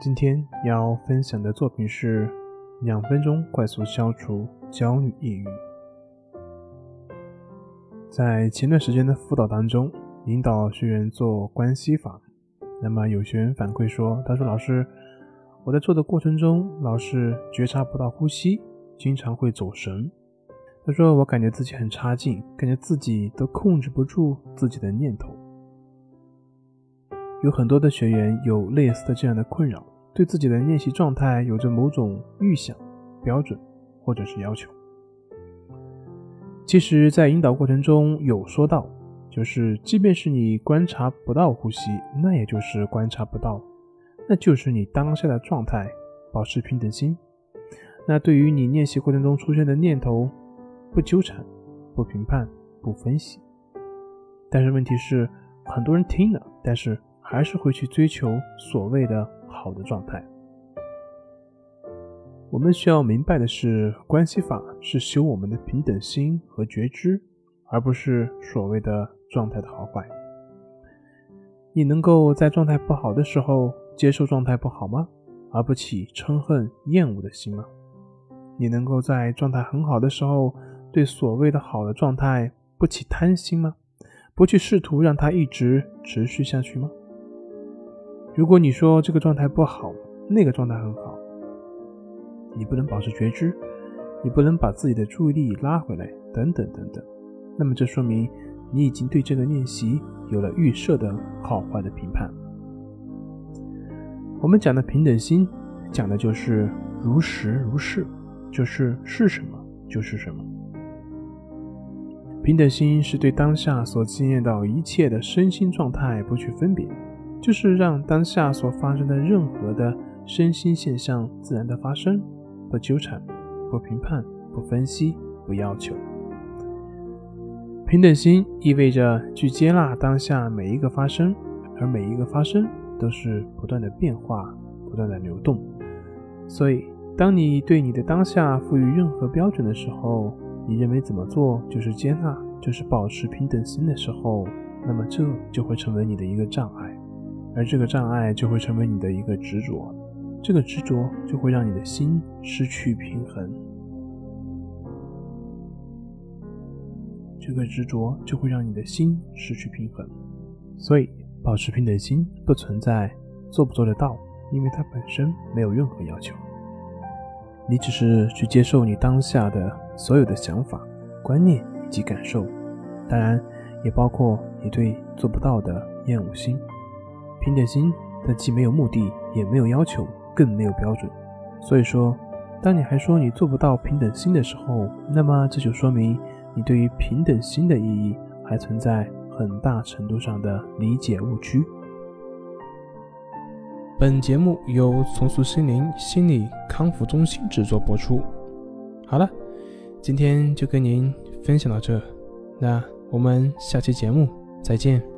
今天要分享的作品是两分钟快速消除焦虑抑郁。在前段时间的辅导当中，引导学员做关系法，那么有学员反馈说：“他说老师，我在做的过程中老是觉察不到呼吸，经常会走神。他说我感觉自己很差劲，感觉自己都控制不住自己的念头。”有很多的学员有类似的这样的困扰，对自己的练习状态有着某种预想、标准或者是要求。其实，在引导过程中有说到，就是即便是你观察不到呼吸，那也就是观察不到，那就是你当下的状态，保持平等心。那对于你练习过程中出现的念头，不纠缠、不评判、不分析。但是问题是，很多人听了，但是。还是会去追求所谓的好的状态。我们需要明白的是，关系法是修我们的平等心和觉知，而不是所谓的状态的好坏。你能够在状态不好的时候接受状态不好吗？而不起嗔恨、厌恶的心吗？你能够在状态很好的时候对所谓的好的状态不起贪心吗？不去试图让它一直持续下去吗？如果你说这个状态不好，那个状态很好，你不能保持觉知，你不能把自己的注意力拉回来，等等等等，那么这说明你已经对这个练习有了预设的好坏的评判。我们讲的平等心，讲的就是如实如是，就是是什么就是什么。平等心是对当下所经验到一切的身心状态不去分别。就是让当下所发生的任何的身心现象自然的发生，不纠缠，不评判，不分析，不要求。平等心意味着去接纳当下每一个发生，而每一个发生都是不断的变化，不断的流动。所以，当你对你的当下赋予任何标准的时候，你认为怎么做就是接纳，就是保持平等心的时候，那么这就会成为你的一个障碍。而这个障碍就会成为你的一个执着，这个执着就会让你的心失去平衡，这个执着就会让你的心失去平衡。所以，保持平等心不存在做不做得到，因为它本身没有任何要求。你只是去接受你当下的所有的想法、观念以及感受，当然也包括你对做不到的厌恶心。平等心，它既没有目的，也没有要求，更没有标准。所以说，当你还说你做不到平等心的时候，那么这就说明你对于平等心的意义还存在很大程度上的理解误区。本节目由重塑心灵心理康复中心制作播出。好了，今天就跟您分享到这，那我们下期节目再见。